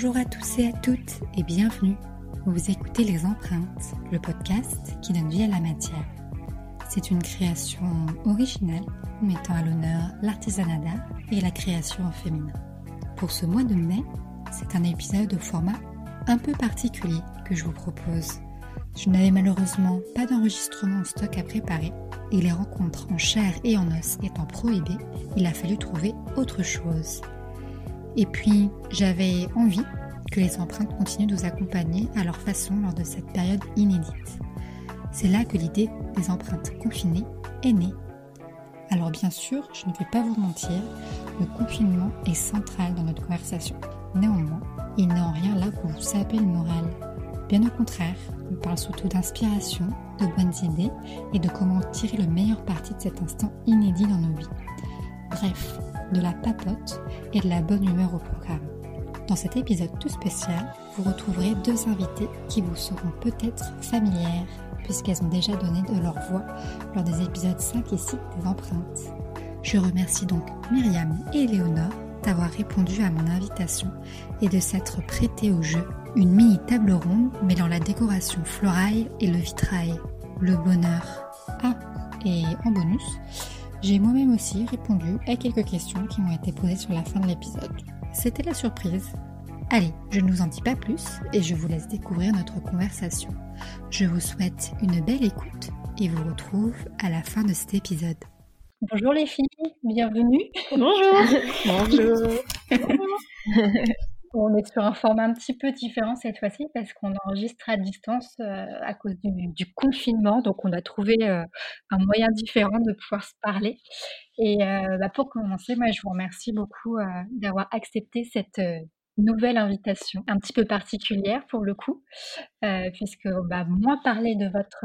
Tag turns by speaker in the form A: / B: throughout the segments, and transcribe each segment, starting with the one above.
A: Bonjour à tous et à toutes et bienvenue. Vous écoutez Les Empreintes, le podcast qui donne vie à la matière. C'est une création originale mettant à l'honneur l'artisanat d'art et la création en féminin. Pour ce mois de mai, c'est un épisode au format un peu particulier que je vous propose. Je n'avais malheureusement pas d'enregistrement en stock à préparer et les rencontres en chair et en os étant prohibées, il a fallu trouver autre chose. Et puis, j'avais envie que les empreintes continuent de nous accompagner à leur façon lors de cette période inédite. C'est là que l'idée des empreintes confinées est née. Alors bien sûr, je ne vais pas vous mentir, le confinement est central dans notre conversation. Néanmoins, il n'est en rien là pour vous saper le moral. Bien au contraire, on parle surtout d'inspiration, de bonnes idées et de comment tirer le meilleur parti de cet instant inédit dans nos vies. Bref, de la papote et de la bonne humeur au programme. Dans cet épisode tout spécial, vous retrouverez deux invités qui vous seront peut-être familières puisqu'elles ont déjà donné de leur voix lors des épisodes 5 et 6 des empreintes. Je remercie donc Myriam et Léonore d'avoir répondu à mon invitation et de s'être prêtées au jeu. Une mini table ronde mêlant la décoration florale et le vitrail. Le bonheur. Ah, et en bonus, j'ai moi-même aussi répondu à quelques questions qui m'ont été posées sur la fin de l'épisode. C'était la surprise. Allez, je ne vous en dis pas plus et je vous laisse découvrir notre conversation. Je vous souhaite une belle écoute et vous retrouve à la fin de cet épisode.
B: Bonjour les filles, bienvenue.
C: Bonjour.
B: Bonjour. On est sur un format un petit peu différent cette fois-ci parce qu'on enregistre à distance euh, à cause du, confinement. Donc, on a trouvé euh, un moyen différent de pouvoir se parler. Et euh, bah, pour commencer, moi, je vous remercie beaucoup d'avoir accepté cette nouvelle invitation, un petit peu particulière pour le coup, puisque bah, moins parler de votre,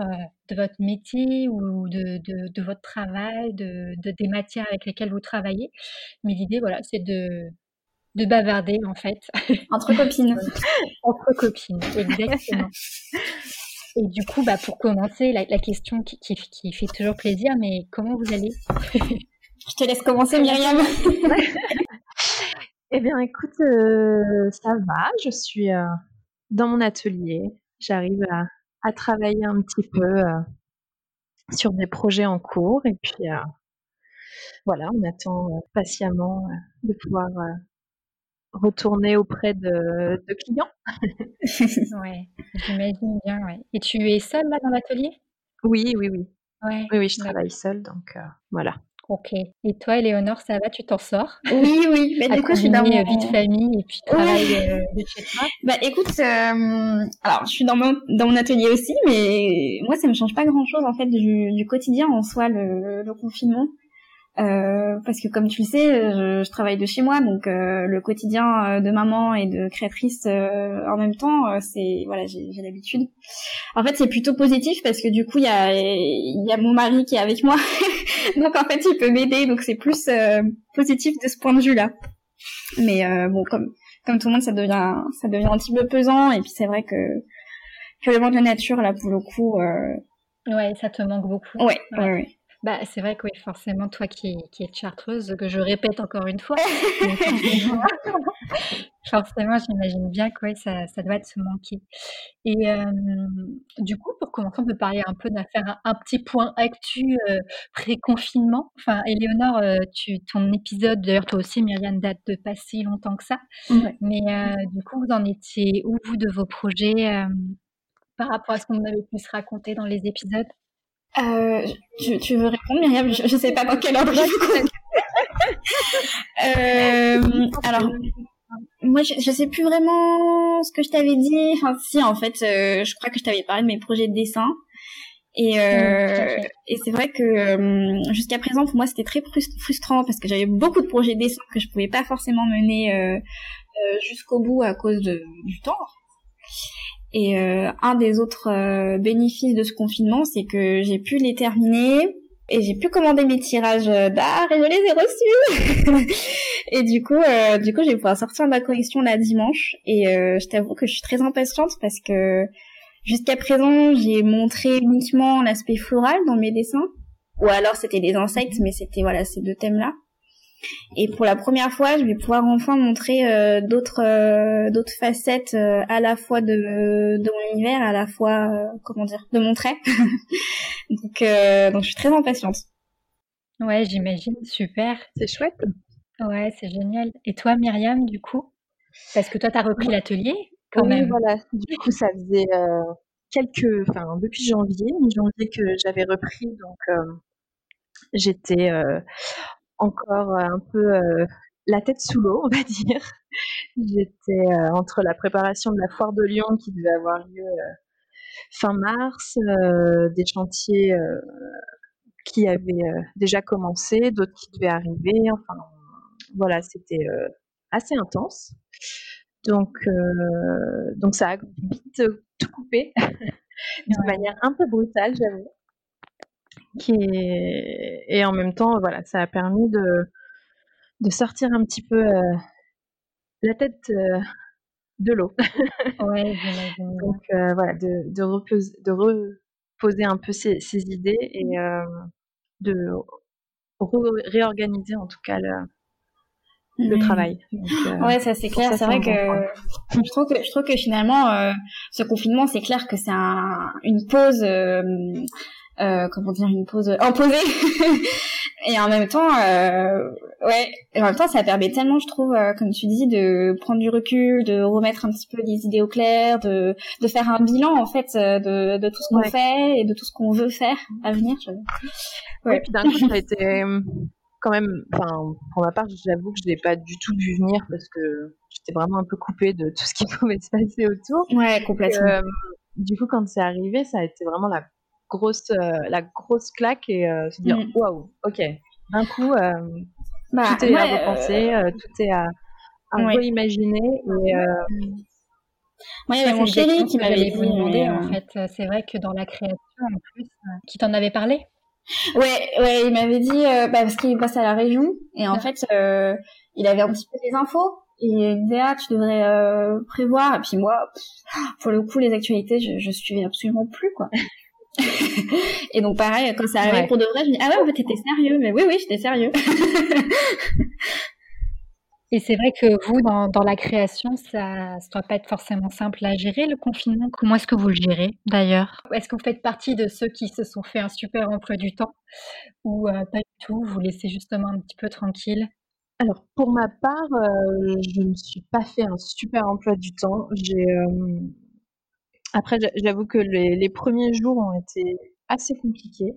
B: de métier ou de, de, votre travail, de, des matières avec lesquelles vous travaillez. Mais l'idée, voilà, c'est de de bavarder en fait.
C: Entre copines.
B: Entre copines, exactement. Et du coup, bah, pour commencer, la, question qui, qui, fait toujours plaisir, mais comment vous allez?
C: Je te laisse commencer, Myriam.
D: eh bien, écoute, euh, ça va. Je suis euh, dans mon atelier. J'arrive à, à, travailler un petit peu euh, sur des projets en cours. Et puis, voilà, on attend patiemment de pouvoir retourner auprès de, clients.
B: ouais, j'imagine bien. Ouais. Et tu es seule là dans l'atelier?
D: Oui, oui, oui. Ouais, oui, oui, je travaille seule, donc euh, voilà.
B: Ok. Et toi, Éléonore, ça va? Tu t'en sors?
C: Oui, oui. Mais du coup, je suis dans mon
B: vie de famille et puis travail euh, de chez toi.
C: Bah, écoute, euh, alors je suis dans mon dans mon atelier aussi, mais moi, ça me change pas grand-chose en fait du, du quotidien en soi, le, le confinement. Euh, parce que comme tu le sais, je, je travaille de chez moi, donc euh, le quotidien euh, de maman et de créatrice en même temps, c'est voilà, j'ai l'habitude. En fait, c'est plutôt positif parce que du coup, il y a y a mon mari qui est avec moi, donc en fait, il peut m'aider, donc c'est plus positif de ce point de vue-là. Mais bon, comme comme tout le monde, ça devient ça devient un petit peu pesant, et puis c'est vrai que que le monde de la nature là, pour le coup.
B: Ouais, ça te manque beaucoup.
C: Ouais, ouais, ouais.
B: Bah, c'est vrai que oui, forcément, toi qui, qui es chartreuse, que je répète encore une fois, forcément, j'imagine bien que ça, ça doit se manquer. Et du coup, pour commencer, on peut parler un peu d'un faire un, petit point actu pré-confinement. Enfin, Éléonore, tu, ton épisode, d'ailleurs toi aussi, Myriam, date de pas si longtemps que ça. Mais du coup, vous en étiez où, vous, de vos projets par rapport à ce qu'on avait pu se raconter dans les épisodes?
C: Euh, tu, tu, veux répondre, Myriam? Je, je sais pas dans quel ordre euh, alors, moi, je, je sais plus vraiment ce que je t'avais dit. Enfin, si, en fait, euh, je crois que je t'avais parlé de mes projets de dessin. Et, euh, et c'est vrai que euh, jusqu'à présent, pour moi, c'était très frustrant parce que j'avais beaucoup de projets de dessin que je pouvais pas forcément mener euh, jusqu'au bout à cause de, du temps. Et euh, un des autres euh, bénéfices de ce confinement, c'est que j'ai pu les terminer et j'ai pu commander mes tirages d'art et je les ai reçus. et du coup, euh, du coup, je vais pouvoir sortir ma collection la dimanche. Et je t'avoue que je suis très impatiente parce que jusqu'à présent, j'ai montré uniquement l'aspect floral dans mes dessins. Ou alors c'était des insectes, mais c'était voilà ces deux thèmes-là. Et pour la première fois, je vais pouvoir enfin montrer euh, d'autres euh, d'autres facettes euh, à la fois de, de mon univers, à la fois comment dire, de mon trait. donc donc je suis très impatiente.
B: Ouais, j'imagine, super.
D: C'est chouette.
B: Ouais, c'est génial. Et toi, Myriam, du coup? Parce que toi, tu as repris l'atelier quand
D: oui,
B: même.
D: voilà. Du coup, ça faisait quelques, enfin depuis janvier, mi-janvier que j'avais repris, donc j'étais encore un peu la tête sous l'eau, on va dire. J'étais entre la préparation de la foire de Lyon qui devait avoir lieu fin mars, des chantiers qui avaient déjà commencé, d'autres qui devaient arriver. Enfin, voilà, c'était assez intense. Donc, donc ça a vite tout coupé de manière un peu brutale, j'avoue. Qui Et en même temps, voilà, ça a permis de, de sortir un petit peu euh, la tête euh, de l'eau.
B: ouais,
D: Donc euh, voilà, de, de, reposer, de reposer un peu ses, ses idées et de réorganiser en tout cas le, le mmh. travail.
C: ouais, ça c'est clair. C'est vrai que je trouve que je trouve que finalement ce confinement, c'est clair que c'est un, une pause euh, comment dire une pause imposée et en même temps euh, ouais et en même temps ça permet tellement je trouve euh, comme tu dis de prendre du recul de remettre un petit peu les idées au clair de de faire un bilan en fait euh, de de tout ce qu'on fait et de tout ce qu'on veut faire à venir je...
D: ouais. puis d'un coup ça a été quand même enfin pour ma part j'avoue que je l'ai pas du tout vu venir parce que j'étais vraiment un peu coupée de tout ce qui pouvait se passer autour.
C: Ouais complètement.
D: Du coup quand c'est arrivé ça a été vraiment la grosse, euh, la grosse claque et euh, se dire mm. waouh, ok, d'un coup, euh, bah, tout est à repenser, tout est à, à réimaginer. Et,
C: moi, il y avait mon chéri qui m'avait
B: vous demander, en fait. C'est vrai que dans la création, en plus, qui t'en avait parlé?
C: Ouais, ouais, il m'avait dit, bah, parce qu'il passe à la région, et en fait, il avait un petit peu des infos, et il me disait, ah, tu devrais prévoir, et puis moi, pour le coup, les actualités, je, je suivais absolument plus, quoi. Et donc pareil, quand ça arrivait pour de vrai, je me dis ah ouais en fait t'étais sérieux, mais oui oui j'étais sérieux.
B: et c'est vrai que vous dans, dans la création, ça ne doit pas être forcément simple à gérer le confinement. Comment est-ce que vous le gérez d'ailleurs? Est-ce que vous faites partie de ceux qui se sont fait un super emploi du temps? Ou euh, pas du tout Vous laissez justement un petit peu tranquille?
D: Alors pour ma part, euh, je ne me suis pas fait un super emploi du temps. J'ai euh, après, j'avoue que les, premiers jours ont été assez compliqués.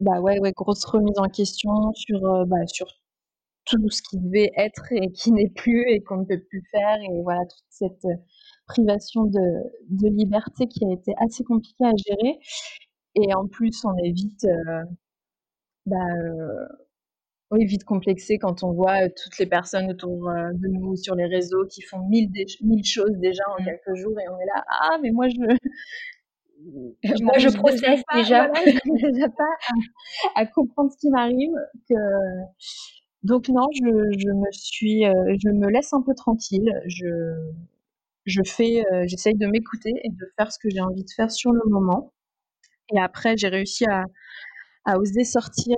D: Bah ouais, grosse remise en question sur, bah, sur tout ce qui devait être et qui n'est plus et qu'on ne peut plus faire. Et voilà, toute cette privation de, de liberté qui a été assez compliquée à gérer. Et en plus, on est vite, oui, vite complexé quand on voit euh, toutes les personnes autour euh, de nous sur les réseaux qui font mille, mille choses déjà en mmh. quelques jours et on est là, ah, mais moi je.
B: moi je processe déjà?
D: je déjà pas à, comprendre ce qui m'arrive. Que... Donc, non, je, je, me suis. Euh, je me laisse un peu tranquille. Je, je fais. J'essaye de m'écouter et de faire ce que j'ai envie de faire sur le moment. Et après, j'ai réussi à, à oser sortir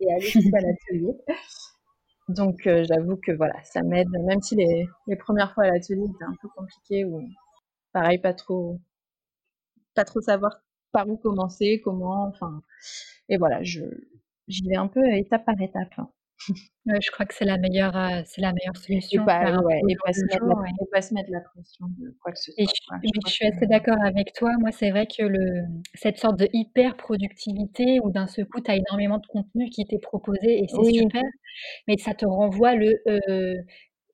D: et aller jusqu'à l'atelier. Donc euh, j'avoue que voilà, ça m'aide, même si les, les, premières fois à l'atelier étaient un peu compliquées ou pareil, pas trop, pas trop savoir par où commencer, comment, enfin, et voilà, je, j'y vais un peu étape par étape.
B: Je crois que c'est la meilleure, euh, c'est la meilleure solution.
D: Et pas, ouais, et pas, se mettre la, pas se mettre la pression de quoi que ce soit.
B: Et je, suis assez d'accord avec toi. Moi, c'est vrai que le, cette sorte de hyper productivité où d'un seul coup, tu as énormément de contenu qui t'est proposé et c'est super, mais ça te renvoie le euh,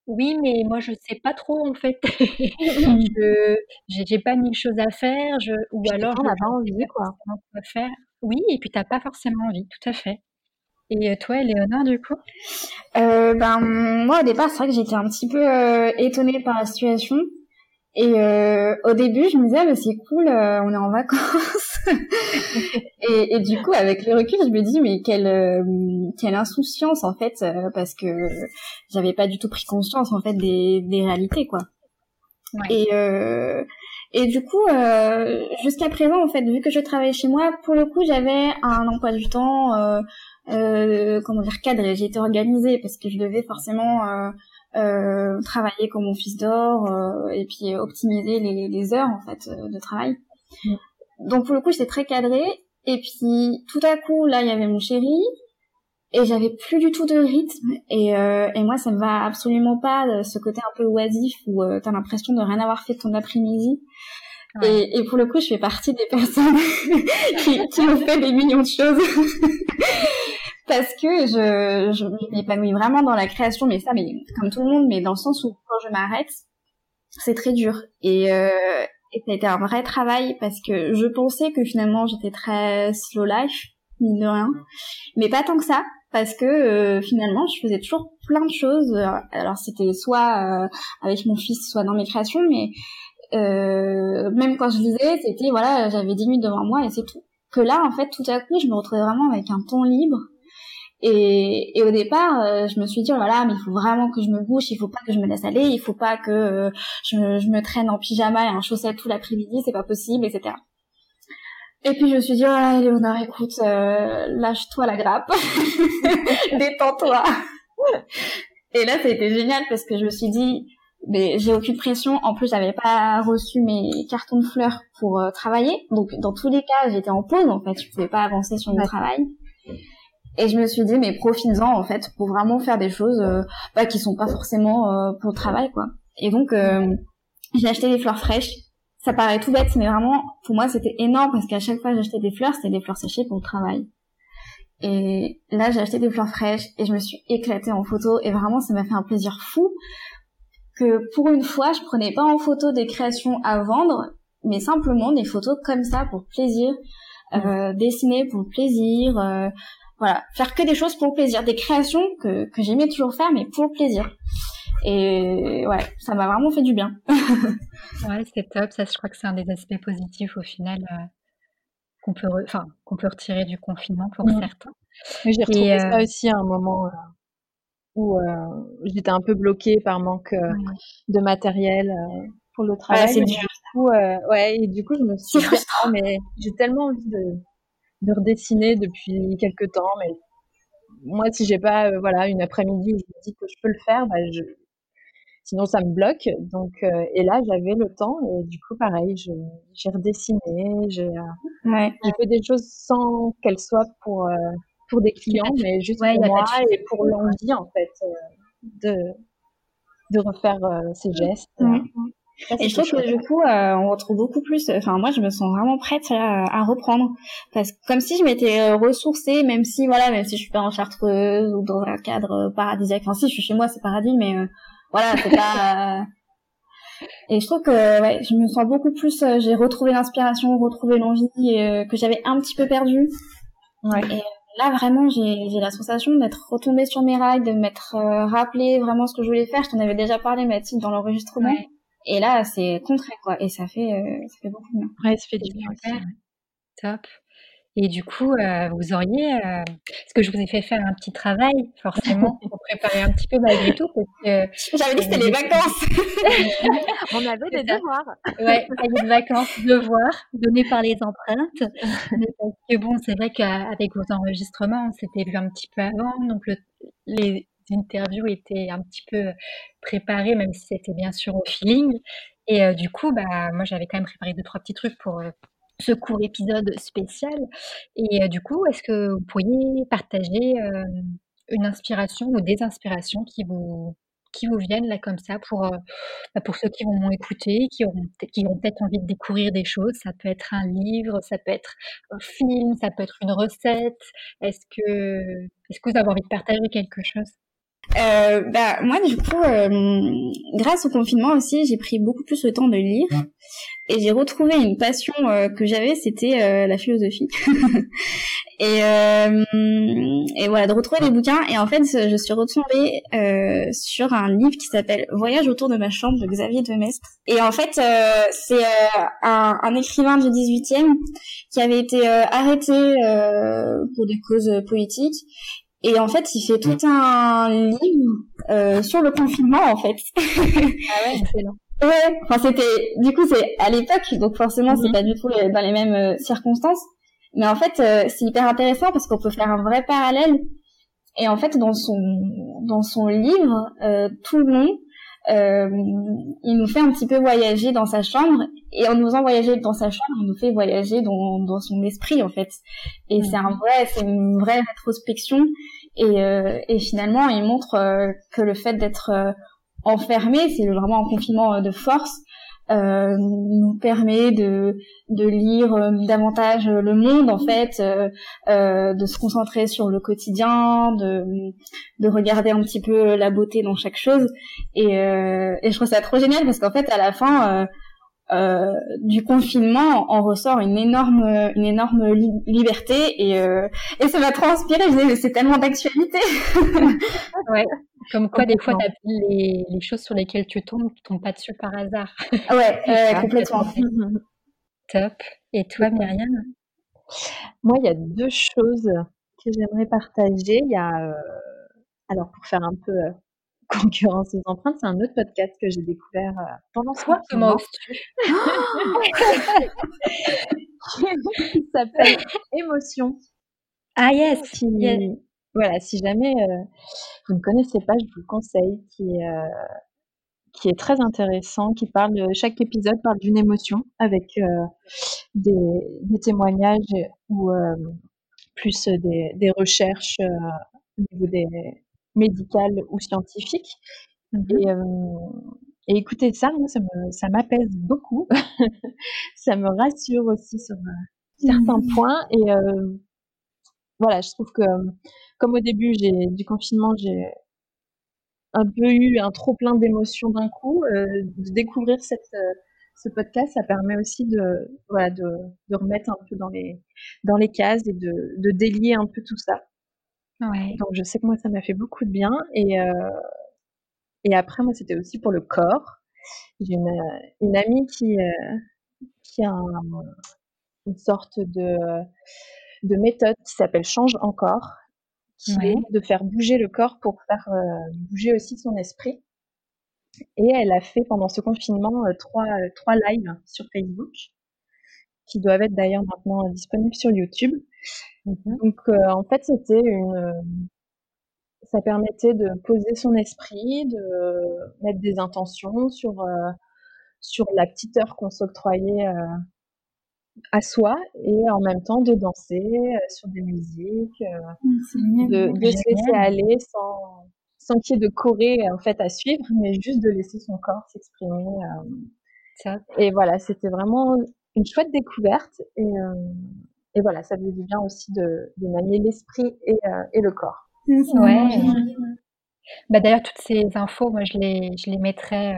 B: oui, mais moi je sais pas trop en fait. je j'ai pas mille choses à faire, je, ou alors
D: on n'a pas envie quoi.
B: Faire. Oui, et puis t'as pas forcément envie, tout à fait. Et toi, Léonard, du coup?
C: Euh, Ben moi, au départ, c'est vrai que j'étais un petit peu euh, étonnée par la situation. Et euh, au début, je me disais, ah, mais c'est cool, euh, on est en vacances. et, et, du coup, avec le recul, je me dis, mais quelle euh, quelle insouciance en fait, euh, parce que j'avais pas du tout pris conscience en fait des, des réalités, quoi. Ouais. Et et du coup, jusqu'à présent, en fait, vu que je travaillais chez moi, pour le coup, j'avais un emploi du temps euh, comment dire cadrée, j'ai été organisée parce que je devais forcément euh, euh, travailler comme mon fils dort euh, et puis optimiser les, les, heures en fait de travail. Mm. Donc pour le coup, j'étais très cadrée. Et puis tout à coup, là, il y avait mon chéri et j'avais plus du tout de rythme. Et, euh, et moi, ça me va absolument pas ce côté un peu oisif où euh, t'as l'impression de rien avoir fait ton après-midi. Et, et, pour le coup, je fais partie des personnes qui, qui ont fait des millions de choses. Parce que je, je m'épanouis vraiment dans la création, mais ça, mais comme tout le monde, mais dans le sens où quand je m'arrête, c'est très dur. Et, euh, et ça a été un vrai travail parce que je pensais que finalement j'étais très slow life, mine de rien. Mais pas tant que ça, parce que euh, finalement je faisais toujours plein de choses. Alors c'était soit euh, avec mon fils, soit dans mes créations, mais euh, même quand je lisais, c'était voilà, j'avais 10 minutes devant moi et c'est tout. Que là, en fait, tout à coup, je me retrouvais vraiment avec un temps libre et, et au départ, euh, je me suis dit, voilà, mais il faut vraiment que je me bouge, il faut pas que je me laisse aller, il faut pas que euh, je, je, me traîne en pyjama et en chaussettes tout l'après-midi, c'est pas possible, etc. Et puis je me suis dit, oh Léonore, écoute, euh, lâche-toi la grappe, détends-toi. et là, ça a été génial parce que je me suis dit, mais j'ai aucune pression. En plus, j'avais pas reçu mes cartons de fleurs pour travailler. Donc, dans tous les cas, j'étais en pause, en fait. Je pouvais pas avancer sur mon travail. Et je me suis dit, mais profites-en en fait pour vraiment faire des choses euh, bah, qui sont pas forcément euh, pour le travail quoi. Et donc euh, j'ai acheté des fleurs fraîches. Ça paraît tout bête, mais vraiment pour moi c'était énorme parce qu'à chaque fois que j'achetais des fleurs, c'était des fleurs séchées pour le travail. Et là j'ai acheté des fleurs fraîches et je me suis éclatée en photo et vraiment ça m'a fait un plaisir fou que pour une fois je prenais pas en photo des créations à vendre, mais simplement des photos comme ça pour plaisir. Euh, dessiner pour plaisir, euh, voilà, faire que des choses pour le plaisir, des créations que, que j'aimais toujours faire, mais pour le plaisir. Et ouais, ça m'a vraiment fait du bien.
B: ouais, c'est top. Ça, je crois que c'est un des aspects positifs au final euh, qu'on peut, enfin, qu'on peut retirer du confinement pour mmh. certains.
D: j'ai retrouvé ça euh, aussi à un moment euh, où j'étais un peu bloquée par manque de matériel pour le travail.
C: c'est dur.
D: Du coup, ouais, et du coup, je me suis dit, ah, mais j'ai tellement envie de de redessiner depuis quelques temps. Mais moi, si j'ai pas euh, voilà une après-midi où je me dis que je peux le faire, bah, je... sinon ça me bloque. Donc euh, et là, j'avais le temps et du coup, pareil, j'ai redessiné, j'ai euh, ouais. fait des choses sans qu'elles soient pour pour des clients, mais juste pour moi et pour l'envie en fait de de refaire ces gestes.
C: Et je trouve que du coup, euh, on retrouve beaucoup plus. Enfin, moi, je me sens vraiment prête à reprendre, parce que comme si je m'étais euh, ressourcée, même si voilà, même si je suis pas en chartreuse ou dans un cadre paradisiaque. Enfin, si je suis chez moi, c'est paradis, mais euh, voilà, c'est pas. Et je trouve que ouais, je me sens beaucoup plus. j'ai retrouvé l'inspiration, retrouvé l'envie que j'avais un petit peu perdue. Ouais. Et là, vraiment, j'ai j'ai la sensation d'être retombée sur mes rails, de m'être rappelé vraiment ce que je voulais faire. Je t'en avais déjà parlé, Mathilde, dans l'enregistrement. Et là, c'est concret, quoi. Et ça fait, euh, ça fait beaucoup de bien.
D: Ouais, ça fait du bien.
B: Top. Et du coup, euh, vous auriez, euh, ce que je vous ai fait faire un petit travail, forcément, pour préparer un petit peu malgré tout, parce
C: que j'avais dit que c'était les vacances.
D: On avait des devoirs.
B: Ouais, des vacances, devoirs donnés par les empreintes. Parce que bon, c'est vrai qu'avec vos enregistrements, on s'était vu un petit peu avant, donc le, les interviews étaient un petit peu préparées, même si c'était bien sûr au feeling. Et euh, du coup, bah, moi, j'avais quand même préparé deux, trois petits trucs pour euh, ce court épisode spécial. Et euh, du coup, est-ce que vous pourriez partager une inspiration ou des inspirations qui vous, qui vous viennent là comme ça pour, bah, pour ceux qui vont m'écouter, qui, auront, qui ont peut-être envie de découvrir des choses? Ça peut être un livre, ça peut être un film, ça peut être une recette. Est-ce que, est-ce que vous avez envie de partager quelque chose?
C: Euh, bah moi du coup, euh, grâce au confinement aussi, j'ai pris beaucoup plus le temps de lire et j'ai retrouvé une passion euh, que j'avais, c'était euh, la philosophie. et et voilà, de retrouver des bouquins et en fait, je suis retombée sur un livre qui s'appelle Voyage autour de ma chambre de Xavier Demestre. Et en fait, c'est un, un, écrivain du 18e qui avait été arrêté pour des causes politiques et en fait, il fait tout un livre euh, sur le confinement, en fait.
B: ah ouais, excellent.
C: Ouais, enfin c'était, du coup c'est à l'époque, donc forcément c'est mhm. pas du tout dans les mêmes euh, circonstances, Mais en fait, c'est hyper intéressant parce qu'on peut faire un vrai parallèle. Et en fait, dans son dans son livre, tout le long, euh, il nous fait un petit peu voyager dans sa chambre et en nous faisant voyager dans sa chambre, il nous fait voyager dans, dans son esprit en fait. Et c'est un vrai, c'est une vraie rétrospection. Et, euh, et finalement il montre euh, que le fait d'être euh, enfermé, c'est vraiment un confinement de force, euh, nous permet de, de lire euh, davantage le monde en fait, euh, euh, de se concentrer sur le quotidien, de, de regarder un petit peu la beauté dans chaque chose. Et, euh, et je trouve ça trop génial parce qu'en fait à la fin euh, du confinement en ressort une énorme une énorme liberté et et ça m'a trop inspiré c'est tellement d'actualité.
B: Ouais comme quoi, des fois, les, les choses sur lesquelles tu tombes, tu tombes pas dessus par hasard.
C: Ouais, euh, complètement.
B: Top. Et toi, Myriam?
D: Moi, il y a deux choses que j'aimerais partager. Il y a, euh, alors pour faire un peu euh, concurrence aux empreintes, c'est un autre podcast que j'ai découvert pendant ce mois.
B: Comment
D: qui s'appelle Émotion.
B: Ah yes,
D: qui, voilà, si jamais euh, vous ne connaissez pas, je vous le conseille, qui est, euh, qui est très intéressant, qui parle, chaque épisode parle d'une émotion avec euh, des, des, témoignages ou plus des, des recherches au niveau des médicales ou scientifiques. Mmh et, et écoutez ça, moi, ça me, ça m'apaise beaucoup. ça me rassure aussi sur certains mmh points. Et voilà, je trouve que comme au début j'ai du confinement, j'ai un peu eu un trop plein d'émotions d'un coup, euh, de découvrir cette, euh, ce podcast, ça permet aussi de, voilà, de, de, remettre un peu dans les, dans les cases et de, de délier un peu tout ça.
B: Ouais.
D: Donc je sais que moi ça m'a fait beaucoup de bien et, euh, et après moi c'était aussi pour le corps. J'ai une, une amie qui, qui a une sorte de, de méthode qui s'appelle Change encore qui est de faire bouger le corps pour faire euh, bouger aussi son esprit. Et elle a fait pendant ce confinement euh, trois, euh, trois lives sur Facebook, qui doivent être d'ailleurs maintenant disponibles sur YouTube. Mm-hmm. Donc en fait, c'était une ça permettait de poser son esprit, de mettre des intentions sur sur la petite heure qu'on s'octroyait à soi et en même temps de danser euh, sur des musiques, euh, de, de se laisser aller sans, sans qu'il y ait de choré en fait à suivre, mais juste de laisser son corps s'exprimer. Euh. Et voilà, c'était vraiment une chouette découverte et, et voilà, ça faisait du bien aussi de, de manier l'esprit et, et le corps.
B: Ouais. Bah d'ailleurs toutes ces infos, moi je les je les mettrai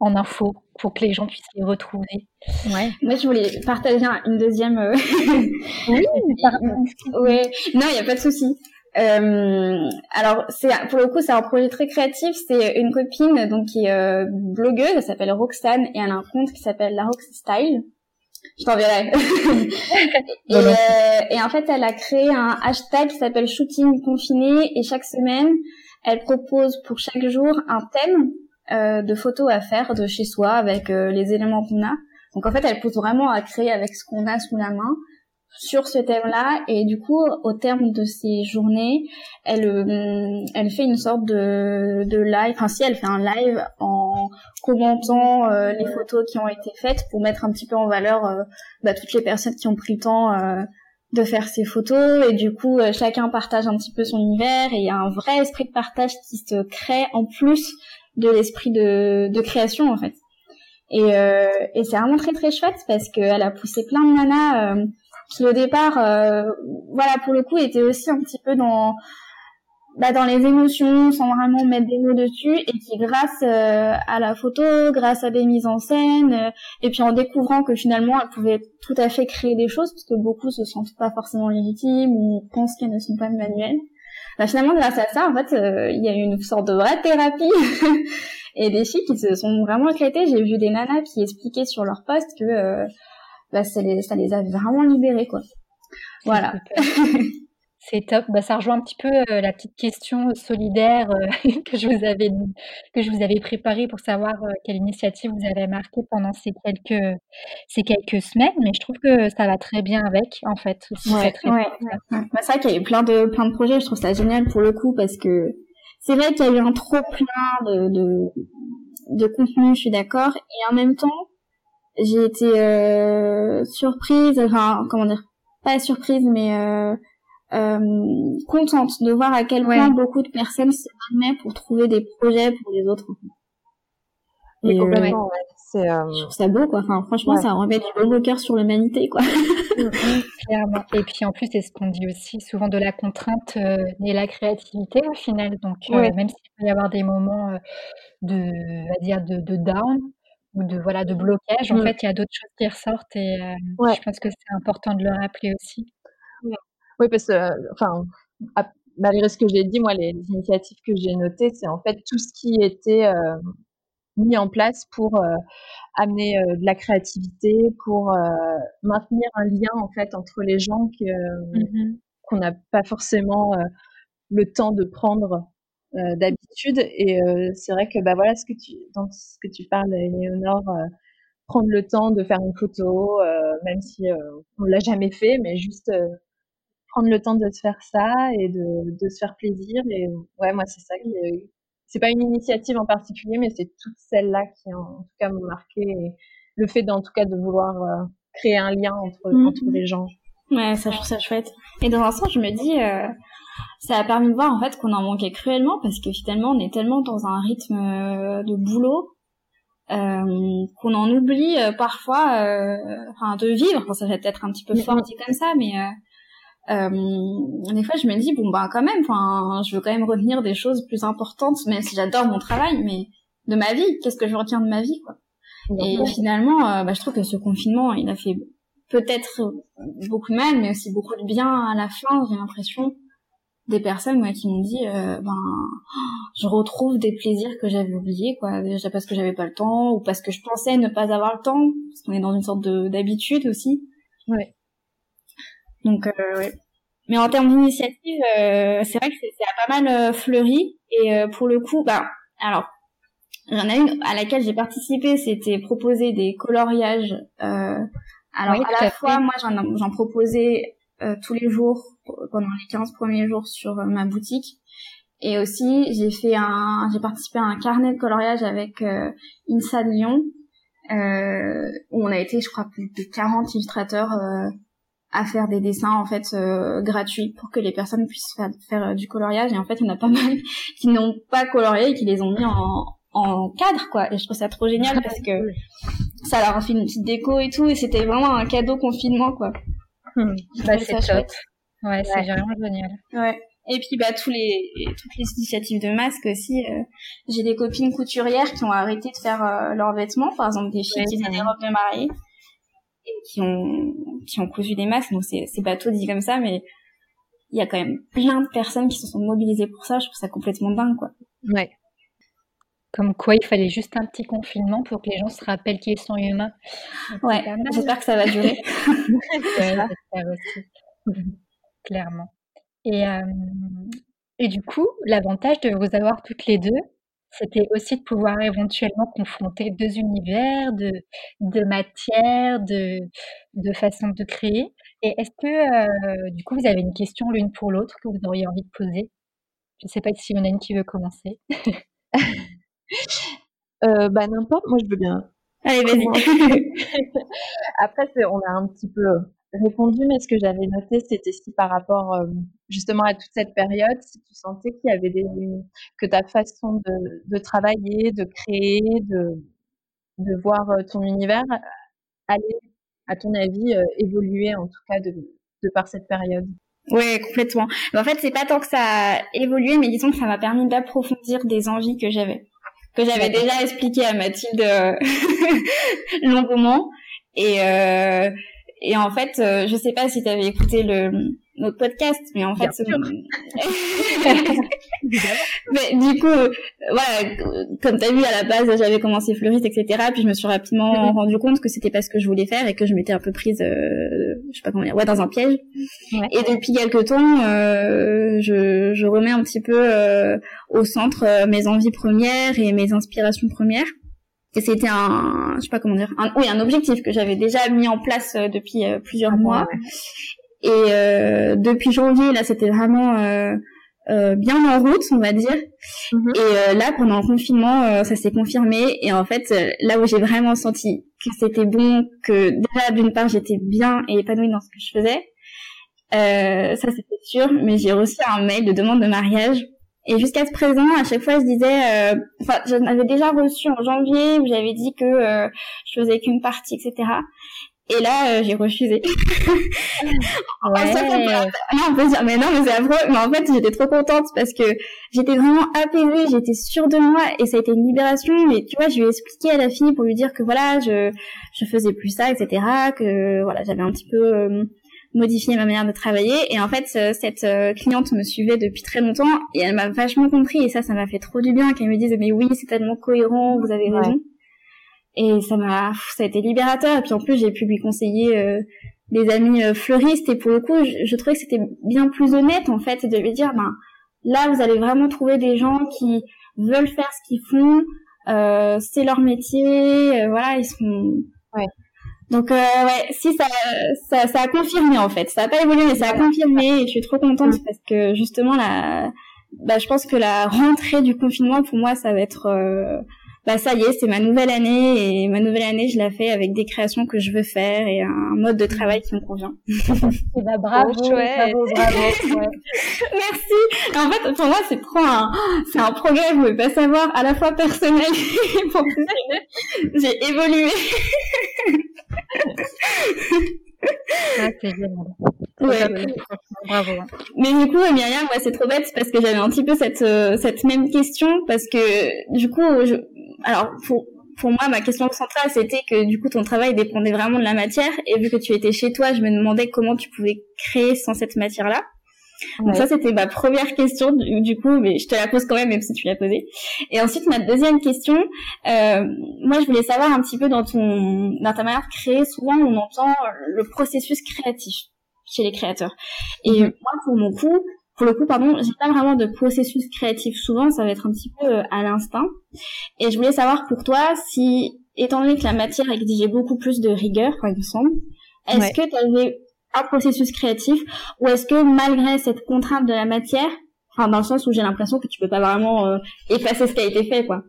B: en info pour que les gens puissent les retrouver.
C: Ouais. Moi, je voulais partager une deuxième. Euh, oui. ouais. Non, il n'y a pas de souci. Euh, alors, c'est pour le coup, c'est un projet très créatif. C'est une copine donc qui est euh, blogueuse, elle s'appelle Roxane et elle a un compte qui s'appelle La Rox Style. Je t'enverrai. et, euh, et en fait, elle a créé un hashtag qui s'appelle Shooting confiné et chaque semaine, elle propose pour chaque jour un thème euh, de photos à faire de chez soi avec euh, les éléments qu'on a. Donc en fait, elle pousse vraiment à créer avec ce qu'on a sous la main sur ce thème-là. Et du coup au terme de ces journées elle euh, elle fait une sorte de de live. Enfin si elle fait un live en commentant les photos qui ont été faites pour mettre un petit peu en valeur bah, toutes les personnes qui ont pris le temps de faire ces photos. Et du coup chacun partage un petit peu son univers. Et il y a un vrai esprit de partage qui se crée en plus de l'esprit de, de création en fait. Et, euh, et c'est vraiment très très chouette parce qu'elle a poussé plein de nanas euh, qui au départ, euh, voilà pour le coup, étaient aussi un petit peu dans bah, dans les émotions sans vraiment mettre des mots dessus et qui grâce euh, à la photo, grâce à des mises en scène euh, et puis en découvrant que finalement elles pouvaient tout à fait créer des choses parce que beaucoup se sentent pas forcément légitimes ou pensent qu'elles ne sont pas manuelles bah, finalement, grâce à ça, en fait, euh, il y a eu une sorte de vraie thérapie et des filles qui se sont vraiment éclatées. J'ai vu des nanas qui expliquaient sur leur poste que euh, bah, ça, les, ça les a vraiment libérées, quoi. Voilà.
B: C'est top. Bah, ça rejoint un petit peu euh, la petite question solidaire euh, que je vous avais que je vous avais préparée pour savoir euh, quelle initiative vous avez marquée pendant ces quelques ces quelques semaines. Mais je trouve que ça va très bien avec, en fait.
C: ouais, ouais, bah, c'est vrai qu'il y avait plein de plein de projets. Je trouve ça génial pour le coup parce que c'est vrai qu'il y a eu un trop plein de de, de contenu. Je suis d'accord. Et en même temps, j'ai été surprise. Enfin, comment dire Pas surprise, mais euh, contente de voir à quel point beaucoup de personnes se mettent pour trouver des projets pour les autres.
D: Et euh, c'est
C: euh... je trouve ça beau quoi. Enfin franchement ça remet du bon au cœur sur l'humanité quoi.
B: Clairement. Et puis en plus c'est ce qu'on dit aussi souvent de la contrainte et la créativité au final. Donc même s'il peut y avoir des moments de va dire de, de down ou de voilà de blocage, en mm. fait il y a d'autres choses qui ressortent et je pense que c'est important de le rappeler aussi.
D: Oui, parce que, enfin, malgré ce que j'ai dit, moi, les, initiatives que j'ai notées, c'est en fait tout ce qui était euh, mis en place pour euh, amener euh, de la créativité, pour maintenir un lien en fait entre les gens mmh qu'on n'a pas forcément le temps de prendre d'habitude. Et c'est vrai que bah voilà ce que tu dans ce que tu parles, Léonore prendre le temps de faire une photo, même si on l'a jamais fait, mais juste prendre le temps de se faire ça et de, de se faire plaisir. Et ouais, moi, c'est ça qui c'est pas une initiative en particulier, mais c'est toutes celles-là qui, en, tout cas, m'ont marqué. Et le fait, en tout cas, de vouloir euh, créer un lien entre, mhm. entre les gens.
C: Ouais, ça, je trouve ça chouette. Et dans un sens, je me dis, euh, ça a permis de voir, en fait, qu'on en manquait cruellement parce que finalement, on est tellement dans un rythme euh, de boulot euh, qu'on en oublie parfois enfin de vivre enfin, ça va peut-être un petit peu fort dit comme ça mais des fois je me dis bon bah quand même enfin je veux quand même retenir des choses plus importantes même si j'adore mon travail mais de ma vie qu'est-ce que je retiens de ma vie quoi? Et finalement euh, bah, je trouve que ce confinement il a fait peut-être beaucoup de mal mais aussi beaucoup de bien à la fin j'ai l'impression des personnes moi, qui m'ont dit euh, ben je retrouve des plaisirs que j'avais oubliés quoi déjà parce que j'avais pas le temps ou parce que je pensais ne pas avoir le temps parce qu'on est dans une sorte de d'habitude aussi.
B: Ouais
C: donc, euh, ouais. Mais en termes d'initiative, euh, c'est vrai que c'est pas mal euh, fleuri. Et pour le coup, bah, alors, il y en a une à laquelle j'ai participé, c'était proposer des coloriages. alors, à la fois, moi, j'en proposais tous les jours pendant les 15 premiers jours sur ma boutique. Et aussi, j'ai fait un, j'ai participé à un carnet de coloriage avec euh, INSA de Lyon, euh, où on a été, je crois, plus de 40 illustrateurs euh, à faire des dessins en fait euh, gratuits pour que les personnes puissent faire, faire euh, du coloriage. Et en fait il y en a pas mal qui n'ont pas colorié et qui les ont mis en, en cadre quoi. Et je trouve ça trop génial parce que ça leur a fait une petite déco et tout et c'était vraiment un cadeau confinement quoi.
B: Hmm. bah, c'est top. ouais, c'est vraiment génial.
C: Ouais. Et puis bah tous les toutes les initiatives de masques aussi euh, j'ai des copines couturières qui ont arrêté de faire leurs vêtements par exemple des filles qui faisaient des robes de mariée qui ont qui ont cousu des masques. Donc c'est c'est bateau dit comme ça, mais il y a quand même plein de personnes qui se sont mobilisées pour ça. Je trouve ça complètement dingue, quoi.
B: Ouais. Comme quoi, il fallait juste un petit confinement pour que les gens se rappellent qu'ils sont humains.
C: Ouais, j'espère que ça va durer.
B: ouais, aussi. Clairement. Et, euh, et du coup, l'avantage de vous avoir toutes les deux, c'était aussi de pouvoir éventuellement confronter deux univers de de matière, de de façon de créer et est-ce que, heu, du coup, vous avez une question l'une pour l'autre que vous auriez envie de poser? Je ne sais pas si y en a une qui veut commencer.
D: Euh, bah, n'importe, moi je veux bien.
C: Allez, vas-y.
D: Après c'est on a un petit peu répondu, mais ce que j'avais noté, c'était si par rapport euh, justement à toute cette période, si tu sentais qu'il y avait des que ta façon de, de travailler, de créer, de de voir euh, ton univers allait, à ton avis, euh, évoluer en tout cas de, de par cette période?
C: Ouais, complètement. en fait, c'est pas tant que ça a évolué, mais disons que ça m'a permis d'approfondir des envies que j'avais, que j'avais déjà expliqué à Mathilde longuement. Et, euh, et en fait, euh, je sais pas si tu avais écouté le notre podcast, mais en fait, mais du coup, euh, voilà, comme tu as vu à la base, j'avais commencé fleuriste, etc. Puis je me suis rapidement mm-hmm. rendu compte que c'était pas ce que je voulais faire et que je m'étais un peu prise, euh, je sais pas comment dire, ouais, dans un piège. Et depuis quelques temps, euh, je, je remets un petit peu au centre mes envies premières et mes inspirations premières. Et c'était un, je sais pas comment dire, un, oui, un objectif que j'avais déjà mis en place depuis plusieurs ah mois. Et euh, depuis janvier, là, c'était vraiment euh, euh, bien en route, on va dire. Mhm. Et là, pendant le confinement, ça s'est confirmé. Et en fait, là où j'ai vraiment senti que c'était bon, que déjà d'une part j'étais bien et épanouie dans ce que je faisais, euh, ça c'était sûr. Mais j'ai reçu un mail de demande de mariage. Et jusqu'à ce présent, à chaque fois, je disais, enfin, j'en avais déjà reçu en janvier où j'avais dit que je faisais qu'une partie, etc. Et là, euh, j'ai refusé. ouais. on peut dire, mais non, mais c'est affreux. Mais en fait, j'étais trop contente parce que j'étais vraiment apaisée, j'étais sûre de moi et ça a été une libération. Et tu vois, je lui ai expliqué à la fille pour lui dire que voilà, je, je faisais plus ça, etc. Que voilà, j'avais un petit peu euh, modifié ma manière de travailler. Et en fait, cette euh, cliente me suivait depuis très longtemps et elle m'a vachement compris. Et ça, ça m'a fait trop du bien qu'elle me dise, mais oui, c'est tellement cohérent, vous avez raison. Et ça m'a, ça a été libérateur. Et puis en plus, j'ai pu lui conseiller euh, des amis euh, fleuristes. Et pour le coup, je, trouvais que c'était bien plus honnête en fait, de lui dire, ben là, vous allez vraiment trouver des gens qui veulent faire ce qu'ils font. Euh, c'est leur métier. Euh, voilà, ils sont. Ouais. Donc ouais, si ça, ça, ça a confirmé en fait. Ça a pas évolué, mais ça a confirmé. Et je suis trop contente parce que justement la, bah, je pense que la rentrée du confinement pour moi, ça va être bah ça y est, c'est ma nouvelle année et ma nouvelle année, je la fais avec des créations que je veux faire et un mode de travail qui me convient.
B: et bah bravo, bravo, bravo.
C: Merci. En fait, pour moi, c'est trop un, c'est un progrès, vous pouvez pas savoir, à la fois personnel et professionnel. J'ai évolué.
B: Ah, c'est Ouais. Bravo. Hein.
C: Mais du coup, Myriam, ouais, c'est trop bête parce que j'avais un petit peu cette euh, cette même question parce que du coup, je, alors pour pour moi, ma question centrale, c'était que du coup, ton travail dépendait vraiment de la matière. Et vu que tu étais chez toi, je me demandais comment tu pouvais créer sans cette matière-là. Donc ça, c'était ma première question du, coup, mais je te la pose quand même, même si tu l'as posée. Et ensuite, ma deuxième question, euh, moi, je voulais savoir un petit peu dans ton, dans ta manière de créer. Souvent, on entend le processus créatif chez les créateurs. Et mhm. moi, pour mon coup, pour le coup, pardon, j'ai pas vraiment de processus créatif. Souvent, ça va être un petit peu euh, à l'instinct. Et je voulais savoir pour toi si, étant donné que la matière exigeait beaucoup plus de rigueur, par exemple, est-ce que tu avais un processus créatif ou est-ce que malgré cette contrainte de la matière, enfin dans le sens où j'ai l'impression que tu peux pas vraiment euh, effacer ce qui a été fait, quoi.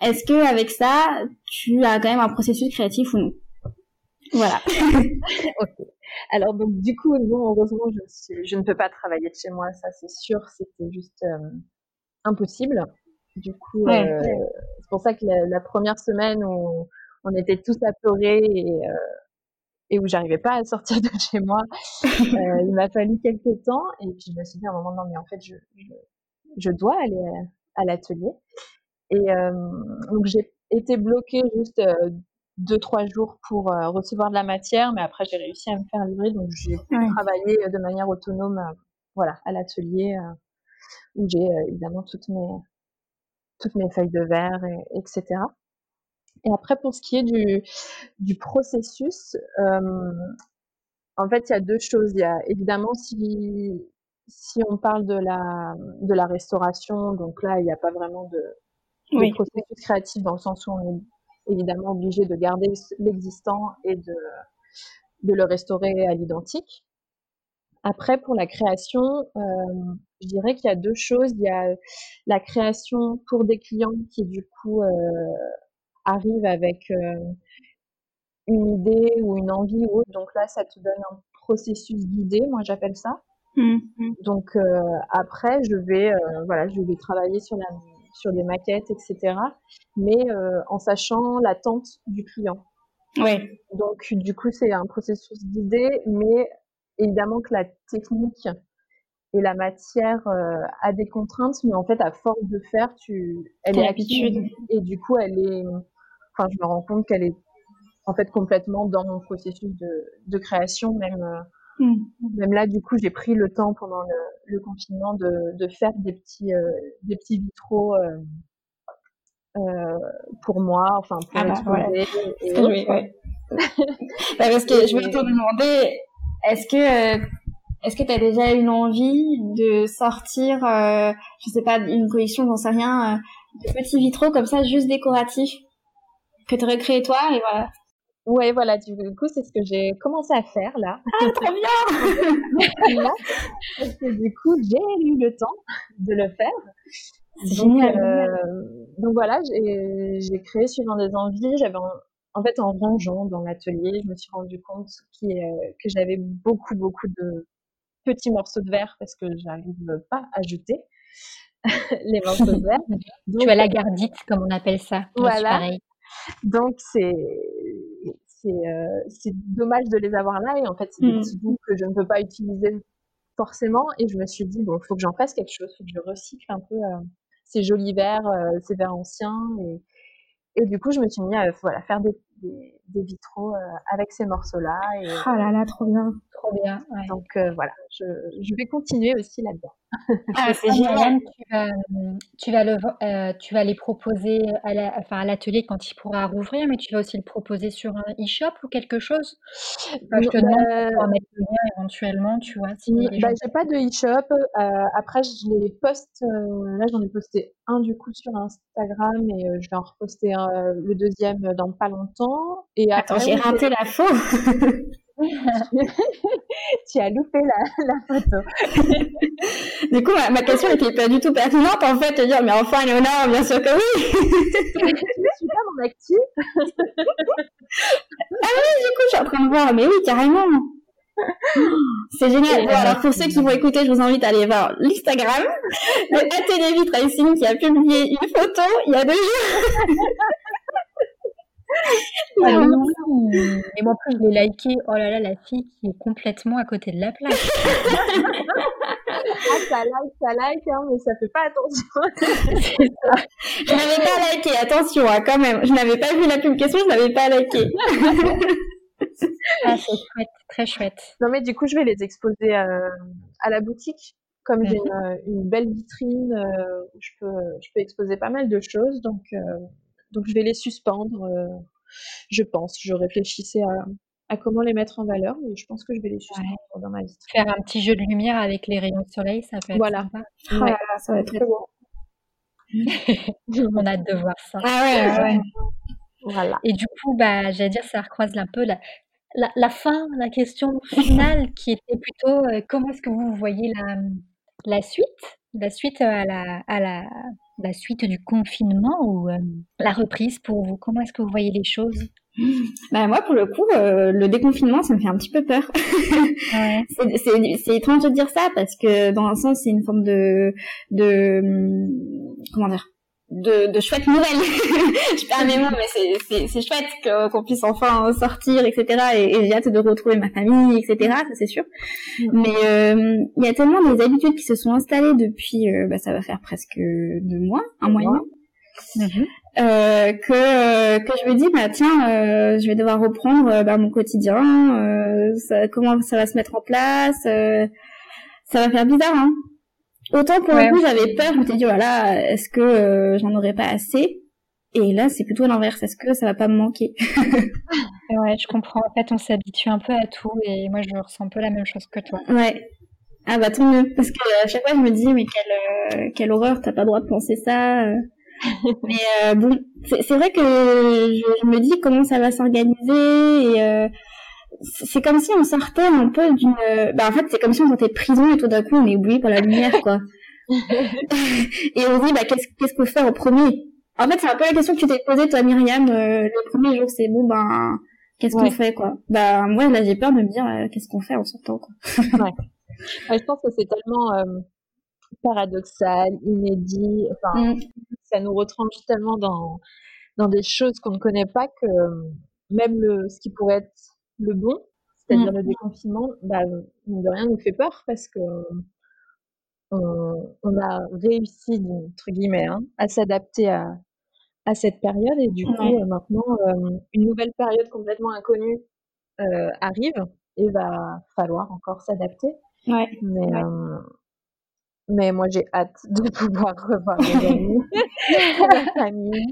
C: Est-ce que avec ça, tu as quand même un processus créatif ou non? Voilà.
D: ok. Alors donc du coup, non, heureusement, je, je, ne peux pas travailler de chez moi, ça c'est sûr, c'était juste euh, impossible. Du coup, euh, c'est pour ça que la, première semaine où on était tous apeurés et, euh, et où j'arrivais pas à sortir de chez moi, euh, il m'a fallu quelques temps et puis je me suis dit à un moment non mais en fait je, je, je dois aller à, l'atelier. Et donc j'ai été bloquée juste deux trois jours pour euh, recevoir de la matière, mais après j'ai réussi à me faire livrer, donc j'ai pu travailler de manière autonome, euh, voilà, à l'atelier euh, où j'ai évidemment toutes mes toutes mes feuilles de verre, et, etc. Et après pour ce qui est du du processus, en fait il y a deux choses. Il y a évidemment si si on parle de la de la restauration, donc là il n'y a pas vraiment de, de processus créatif dans le sens où on est évidemment obligé de garder l'existant et de, de le restaurer à l'identique. Après, pour la création, euh, je dirais qu'il y a deux choses. Il y a la création pour des clients qui, du coup, euh, arrivent avec euh, une idée ou une envie ou autre. Donc là, ça te donne un processus guidé, moi j'appelle ça. Mmh. Donc euh, après, je vais, voilà, je vais travailler sur la sur des maquettes, etc. Mais euh, en sachant l'attente du client.
C: Oui.
D: Donc du coup, c'est un processus d'idée, mais évidemment que la technique et la matière euh, a des contraintes, mais en fait, à force de faire, tu, elle est habituée et du coup, elle est, enfin, je me rends compte qu'elle est en fait complètement dans mon processus de, création, même. Mm. Même là, du coup, j'ai pris le temps pendant le, confinement de, faire des petits, des petits vitraux pour moi, enfin pour ah bah,
C: exposer. Bah, parce que je me te demander, est-ce que est-ce que tu as déjà une envie de sortir, euh, je sais pas, une collection, j'en sais rien, euh, de petits vitraux comme ça, juste décoratifs, que tu aurais créé toi et voilà.
D: Ouais, voilà, du coup, c'est ce que j'ai commencé à faire là.
C: Ah, très bien
D: Parce que du coup, j'ai eu le temps de le faire. Donc, euh, donc voilà, j'ai créé suivant des envies. J'avais en, fait, en rangeant dans l'atelier, je me suis rendu compte que j'avais beaucoup, beaucoup de petits morceaux de verre parce que j'arrive pas à jeter les morceaux de verre.
B: tu as la gardite, comme on appelle ça.
D: Voilà. Donc c'est euh, c'est dommage de les avoir là et en fait c'est des mmh. petits bouts que je ne peux pas utiliser forcément et je me suis dit bon il faut que j'en fasse quelque chose, il faut que je recycle un peu euh, ces jolis verres, euh, ces verres anciens et, et du coup je me suis mis à voilà, faire des, des, vitraux avec ces morceaux là.
C: Et, oh là là trop bien
B: bien.
D: Donc euh, voilà, je, je, vais continuer aussi là-dedans.
B: Ah, c'est génial. Tu vas, tu vas, le, euh, tu vas les proposer à la, enfin, à l'atelier quand il pourra rouvrir, mais tu vas aussi le proposer sur un e-shop ou quelque chose? Je te demande euh, mettre le lien éventuellement, tu vois.
D: Si bah, J'ai pas de e-shop. après, je les poste. là, j'en ai posté un du coup sur Instagram et je vais en reposter le deuxième dans pas longtemps. Et
C: Attends, j'ai raté la faux
D: tu as loupé la, la photo.
C: du coup, ma, question n'était pas du tout pertinente en fait, de dire mais enfin Léonard, bien sûr que oui.
D: je suis pas mon actu.
C: ah oui, du coup, je suis en train de voir, mais oui, carrément. C'est génial. alors pour ceux qui vont écouter, je vous invite à aller voir l'Instagram de Atelier Tracing qui a publié une photo il y a deux jours.
B: Ah et moi, plus, je l'ai liké. Oh là là, la fille qui est complètement à côté de la plaque.
D: ah, ça like, ça like, hein, mais ça fait pas attention.
C: Je n'avais pas liké, attention, hein, quand même. Je n'avais pas vu la publication, je n'avais pas liké.
B: ah, c'est chouette, très chouette.
D: Non, mais du coup, je vais les exposer euh, à la boutique. Comme j'ai mhm. une, belle vitrine euh, où je peux, je peux exposer pas mal de choses, donc euh, donc je vais les suspendre, euh, je pense. Je réfléchissais à, comment les mettre en valeur, mais je pense que je vais les suspendre dans ma vie.
B: Faire un petit jeu de lumière avec les rayons de soleil, ça peut être
D: voilà.
B: sympa.
C: Voilà, ça va être très beau.
B: On a hâte de voir ça.
C: Ah ouais, ouais.
B: Voilà. Et du coup, bah, j'allais dire, ça recroise un peu la, la, fin, la question finale qui était plutôt euh, comment est-ce que vous voyez la, la suite, la suite à la, à la, la suite du confinement ou euh, la reprise pour vous Comment est-ce que vous voyez les choses?
C: Bah moi pour le coup euh, le déconfinement ça me fait un petit peu peur. Ouais. c'est étrange de dire ça parce que dans un sens c'est une forme de de hum, comment dire? De, de chouettes nouvelles. je perds mes mots, mais c'est, c'est, chouette qu'on puisse enfin sortir, etc. Et, et j'ai hâte de retrouver ma famille, etc. Ça c'est sûr. Mm. Mais euh, il y a tellement des habitudes qui se sont installées depuis, euh, bah, ça va faire presque deux mois, un mois et demi. Mm-hmm. Euh, que que je me dis bah tiens euh, je vais devoir reprendre bah, mon quotidien ça, comment ça va se mettre en place ça va faire bizarre hein Autant pour le coup, j'avais peur, je me suis dit, voilà, est-ce que euh, j'en aurais pas assez? Et là, c'est plutôt l'inverse, est-ce que ça va pas me manquer?
B: Ouais, je comprends. En fait, on s'habitue un peu à tout et moi, je ressens un peu la même chose que toi.
C: Ouais. Ah bah tant mieux, parce que à chaque fois, je me dis, mais quelle, euh, quelle horreur, t'as pas le droit de penser ça. Euh. mais bon, c'est vrai que je, me dis comment ça va s'organiser et c'est comme si on sortait un peu d'une bah en fait c'est comme si on sortait de prison et tout d'un coup on est oublié par la lumière quoi. Et on se dit bah qu'est-ce qu'est-ce qu'on fait en premier? En fait c'est un peu la question que tu t'es posée toi Myriam euh, le premier jour c'est bon ben qu'est-ce qu'on fait quoi? Bah moi là j'ai peur de me dire euh, qu'est-ce qu'on fait en sortant quoi.
D: Ouais. je pense que c'est tellement euh, paradoxal inédit enfin mm. ça nous retranche tellement dans dans des choses qu'on ne connaît pas que même le ce qui pourrait être le bon, c'est-à-dire mmh. le déconfinement, bah, de rien, nous fait peur parce que on, a réussi, entre guillemets, hein, à s'adapter à, à cette période et du coup maintenant une nouvelle période complètement inconnue arrive et va falloir encore s'adapter.
C: Ouais.
D: Mais mais moi, j'ai hâte de pouvoir revoir mes amis, ma famille,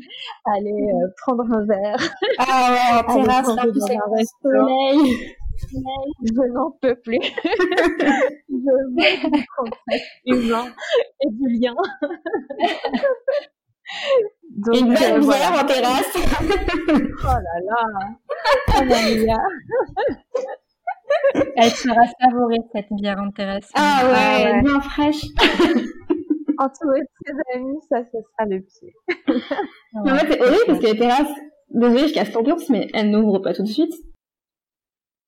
D: aller euh, prendre un verre.
C: Ah ouais, terrasse, là, dans un
D: soleil. Je n'en peux plus. je veux du contact humain et du lien.
C: Donc, une belle euh, bière en terrasse.
D: oh là là. Oh,
B: Elle sera savourée, cette bière en terrasse.
C: Ah ouais, ah ouais. bien fraîche.
D: Entourée de ses amis, ça, ce sera le pied.
C: en fait, c'est horrible parce que les terrasses, désolée, je casse l'ambiance, mais elles n'ouvrent pas tout de suite.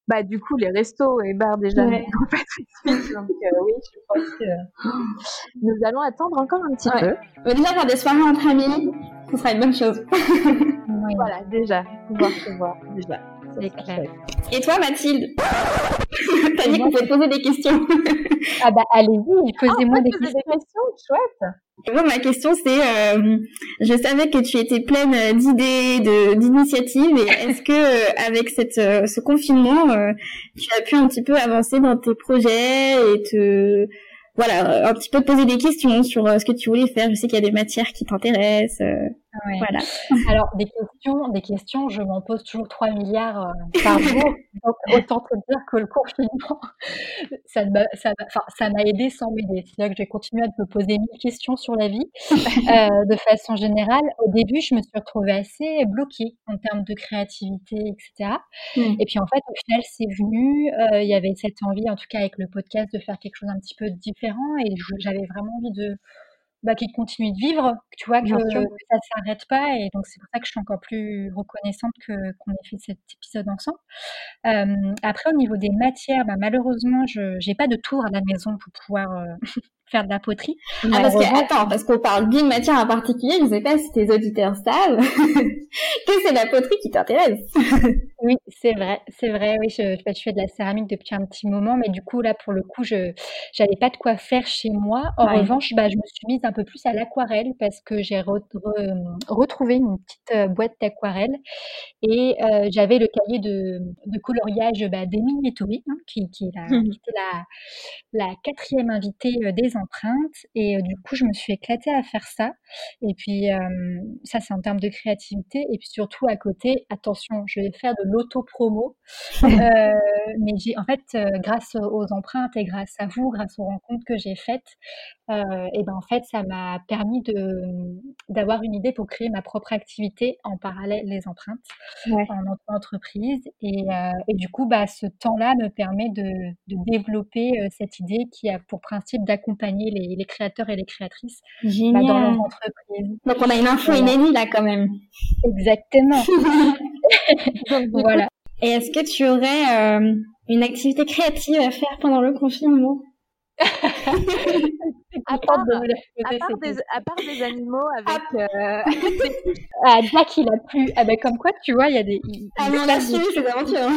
D: Bah, du coup, les restos et bars déjà n'ouvrent pas tout de suite. Donc, euh, oui, je pense que nous allons attendre encore un petit peu.
C: Mais déjà, faire des soirées entre amis, ce sera une bonne chose.
D: Voilà, déjà, pouvoir se voir, déjà.
B: C'est clair.
C: Et toi, Mathilde T'as dit qu'on pouvait poser des questions.
B: ah bah allez-y, posez-moi
D: ah,
B: des, questions.
D: des questions. Chouette.
C: Moi, ma question, c'est, euh, je savais que tu étais pleine d'idées, de d'initiatives, et est-ce que euh, avec cette euh, ce confinement, tu as pu un petit peu avancer dans tes projets et te voilà, un petit peu te poser des questions sur ce que tu voulais faire? Je sais qu'il y a des matières qui t'intéressent. Voilà.
B: Alors, des questions, des questions, je m'en pose toujours 3 milliards euh, par jour. Donc, autant te dire que le confinement, ça m'a ça, ça aidé sans m'aider. C'est-à-dire que j'ai continué à me poser mille questions sur la vie. Euh, de façon générale, au début, je me suis retrouvée assez bloquée en termes de créativité, etc. Mmh. Et puis, en fait, au final, c'est venu. Euh, il y avait cette envie, en tout cas avec le podcast, de faire quelque chose un petit peu différent. Et j'avais vraiment envie de bah, qui continue de vivre, tu vois, que, ça ne s'arrête pas. Et donc, c'est pour ça que je suis encore plus reconnaissante que, qu'on ait fait cet épisode ensemble. Euh, après, au niveau des matières, bah, malheureusement, je n'ai pas de tour à la maison pour pouvoir euh, faire de la poterie.
C: Ah, parce que, attends, parce qu'on parle d'une matière en particulier, je ne sais pas si tes auditeurs savent que c'est la poterie qui t'intéresse.
B: oui, c'est vrai, c'est vrai. Oui, je, je, fais de la céramique depuis un petit moment, mais du coup, là, pour le coup, je n'avais pas de quoi faire chez moi. En revanche, bah, je me suis mise un peu plus à l'aquarelle parce que j'ai retrouvé une petite euh, boîte d'aquarelle et euh, j'avais le cahier de, de coloriage bah, d'Emile hein, qui, qui, la, qui, était la, la quatrième invitée euh, des empreintes. Et du coup, je me suis éclatée à faire ça. Et puis, ça, c'est en termes de créativité. Et puis surtout, à côté, attention, je vais faire de l'auto-promo. mais j'ai, en fait, grâce aux empreintes et grâce à vous, grâce aux rencontres que j'ai faites, et ben en fait, ça m'a permis de d'avoir une idée pour créer ma propre activité en parallèle les empreintes en entreprise. Et, et, du coup, bah, ce temps-là me permet de, de développer cette idée qui a pour principe d'accompagner les, les, créateurs et les créatrices bah, dans leur entreprise.
C: Donc on a une info inédite là quand même.
B: Exactement.
C: Voilà. Et est-ce que tu aurais une activité créative à faire pendant le confinement?
D: À, part, des, à part des animaux avec. Euh...
B: ah, Jack, il a plus. Ah, ben, comme quoi, tu vois, il y a des.
C: ah, mais on a suivi ces aventures.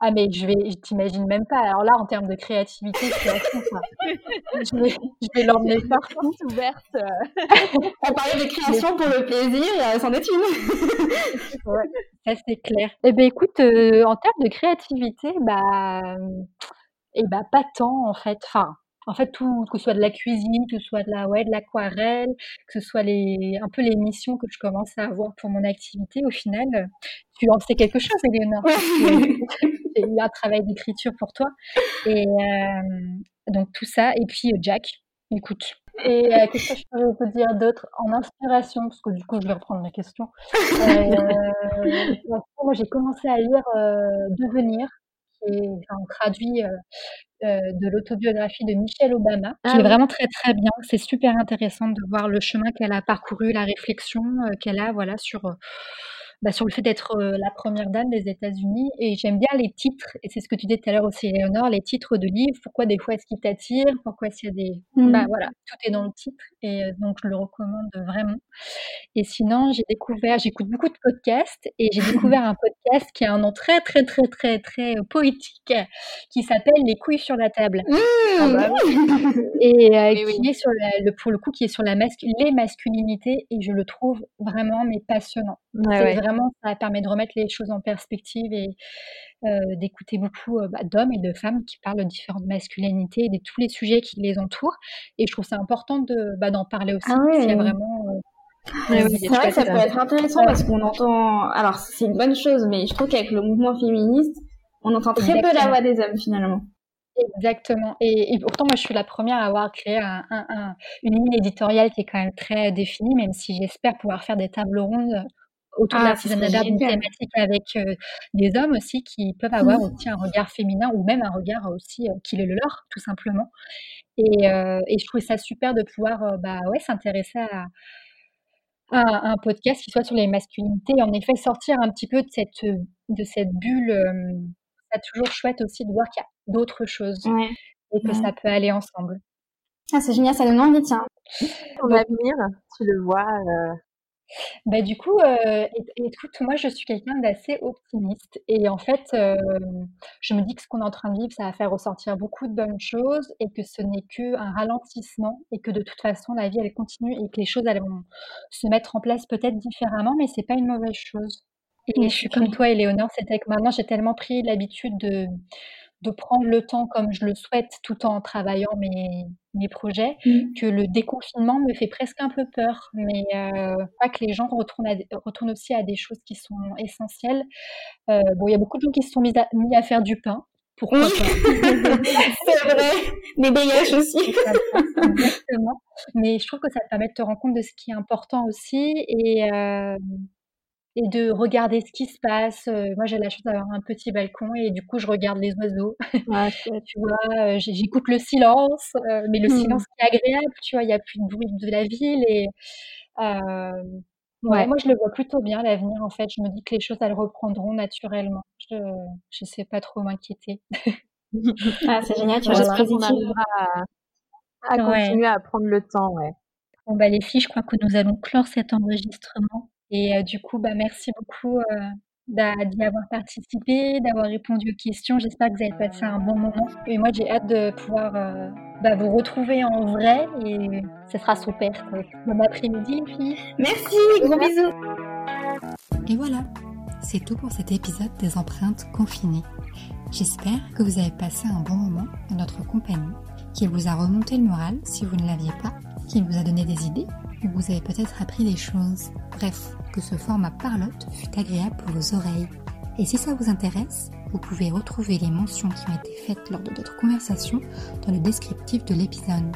B: Ah mais je vais, je t'imagine même pas. Alors là, en termes de créativité, je suis à fond. Je vais, je vais l'emmener partout
D: ouverte.
C: On parlait de création pour le plaisir, c'en est une.
B: ouais, ça c'est clair. Eh ben écoute, euh, en termes de créativité, bah, et bah pas tant en fait. Enfin, en fait, tout, que ce soit de la cuisine, que ce soit de la, ouais, de l'aquarelle, que ce soit les, un peu les missions que je commence à avoir pour mon activité, au final, tu en sais quelque chose, Eleonore. J'ai eu un travail d'écriture pour toi. Et euh, donc, tout ça. Et puis, euh, Jack, écoute. Et euh, qu'est-ce que je peux dire d'autre en inspiration Parce que du coup, je vais reprendre mes questions. moi, j'ai commencé à lire Devenir, qui est traduit de l'autobiographie de Michelle Obama, qui ah est vraiment très très bien. C'est super intéressant de voir le chemin qu'elle a parcouru, la réflexion qu'elle a voilà sur bah, sur le fait d'être la première dame des États-Unis. Et j'aime bien les titres, et c'est ce que tu disais tout à l'heure aussi, Léonore, les titres de livres. Pourquoi des fois est-ce qu'ils t'attirent Pourquoi qu'il y a des. Mmh. Bah voilà, tout est dans le titre. Et donc, je le recommande vraiment. Et sinon, j'ai découvert, j'écoute beaucoup de podcasts, et j'ai découvert un podcast qui a un nom très, très, très, très, très poétique, qui s'appelle Les couilles sur la table. Mmh. Ah bah et qui est sur le, pour le coup, qui est sur la les masculinités, et je le trouve vraiment mais passionnant. Vraiment, ça permet de remettre les choses en perspective et d'écouter beaucoup bah, d'hommes et de femmes qui parlent de différentes masculinités et de tous les sujets qui les entourent. Et je trouve ça important de bah, d'en parler aussi.
C: Ah vraiment c'est vrai que ça peut être intéressant parce qu'on entend. Alors, c'est une bonne chose, mais je trouve qu'avec le mouvement féministe, on entend très peu la voix des hommes finalement.
B: Exactement. Et, pourtant, moi, je suis la première à avoir créé une ligne éditoriale qui est quand même très définie, même si j'espère pouvoir faire des tables rondes autour de ah, l'artisanat d'art, d'une thématique avec euh, des hommes aussi qui peuvent avoir mmh. aussi un regard féminin ou même un regard aussi euh, qui est le leur, tout simplement. Et, euh, et je trouvais ça super de pouvoir bah, ouais, s'intéresser à, un podcast qui soit sur les masculinités et en effet sortir un petit peu de cette, de cette bulle. c'est toujours chouette aussi de voir qu'il y a d'autres choses et que ça peut aller ensemble.
C: Ah, c'est génial, ça donne envie, tiens.
D: Ton avenir, tu le vois
B: bah, du coup, euh, écoute, moi, je suis quelqu'un d'assez optimiste et en fait, je me dis que ce qu'on est en train de vivre, ça va faire ressortir beaucoup de bonnes choses et que ce n'est qu'un ralentissement et que de toute façon, la vie, elle continue et que les choses, elles vont se mettre en place peut-être différemment, mais c'est pas une mauvaise chose. Et je suis comme toi, Éléonore, c'était que maintenant, j'ai tellement pris l'habitude de de prendre le temps comme je le souhaite tout en travaillant mes, mes projets, mmh. que le déconfinement me fait presque un peu peur, mais euh, pas que les gens retournent, retournent aussi à des choses qui sont essentielles. Euh, bon, il y a beaucoup de gens qui se sont mis à, mis à faire du pain. Pourquoi pas
C: C'est vrai, des beillages aussi.
B: Exactement. Mais je trouve que ça te permet de te rendre compte de ce qui est important aussi et euh, et de regarder ce qui se passe. moi, j'ai la chance d'avoir un petit balcon et du coup, je regarde les oiseaux. tu vois, j'écoute le silence, mais le silence mmh. qui est agréable, tu vois, il n'y a plus de bruit de la ville et ouais, moi, je le vois plutôt bien l'avenir. En fait, je me dis que les choses elles reprendront naturellement. Je ne sais pas trop m'inquiéter.
C: ah, c'est génial, tu vois,
D: on arrivera à, à continuer à prendre le temps, ouais.
B: Bon, bah, les filles, je crois que nous allons clore cet enregistrement. Et du coup, bah, merci beaucoup d'y avoir participé, d'avoir répondu aux questions. J'espère que vous avez passé un bon moment. Et moi, j'ai hâte de pouvoir bah, vous retrouver en vrai et ce sera super. Bon après-midi.
C: Merci, gros bisous.
A: Et voilà, c'est tout pour cet épisode des empreintes confinées. J'espère que vous avez passé un bon moment en notre compagnie, qu'il vous a remonté le moral si vous ne l'aviez pas, qu'il vous a donné des idées ou vous avez peut-être appris des choses. Bref, que ce format parlotte fut agréable pour vos oreilles. Et si ça vous intéresse, vous pouvez retrouver les mentions qui ont été faites lors de notre conversation dans le descriptif de l'épisode.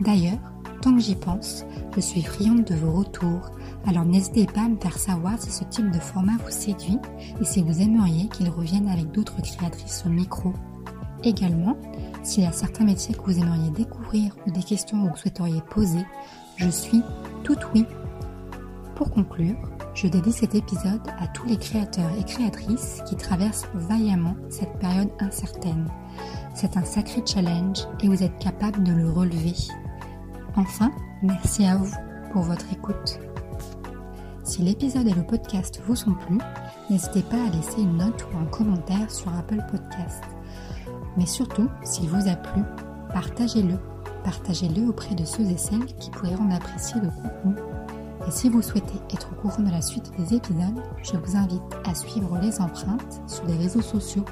A: D'ailleurs, tant que j'y pense, je suis friande de vos retours, alors n'hésitez pas à me faire savoir si ce type de format vous séduit et si vous aimeriez qu'il revienne avec d'autres créatrices au micro. Également, s'il y a certains métiers que vous aimeriez découvrir ou des questions que vous souhaiteriez poser, je suis tout oui. Pour conclure, je dédie cet épisode à tous les créateurs et créatrices qui traversent vaillamment cette période incertaine. C'est un sacré challenge et vous êtes capable de le relever. Enfin, merci à vous pour votre écoute. Si l'épisode et le podcast vous sont plu, n'hésitez pas à laisser une note ou un commentaire sur Apple Podcast. Mais surtout, s'il vous a plu, partagez-le. Partagez-le auprès de ceux et celles qui pourraient en apprécier le contenu. Et si vous souhaitez être au courant de la suite des épisodes, je vous invite à suivre les empreintes sur les réseaux sociaux.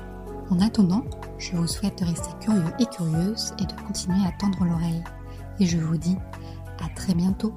A: En attendant, je vous souhaite de rester curieux et curieuse et de continuer à tendre l'oreille. Et je vous dis à très bientôt.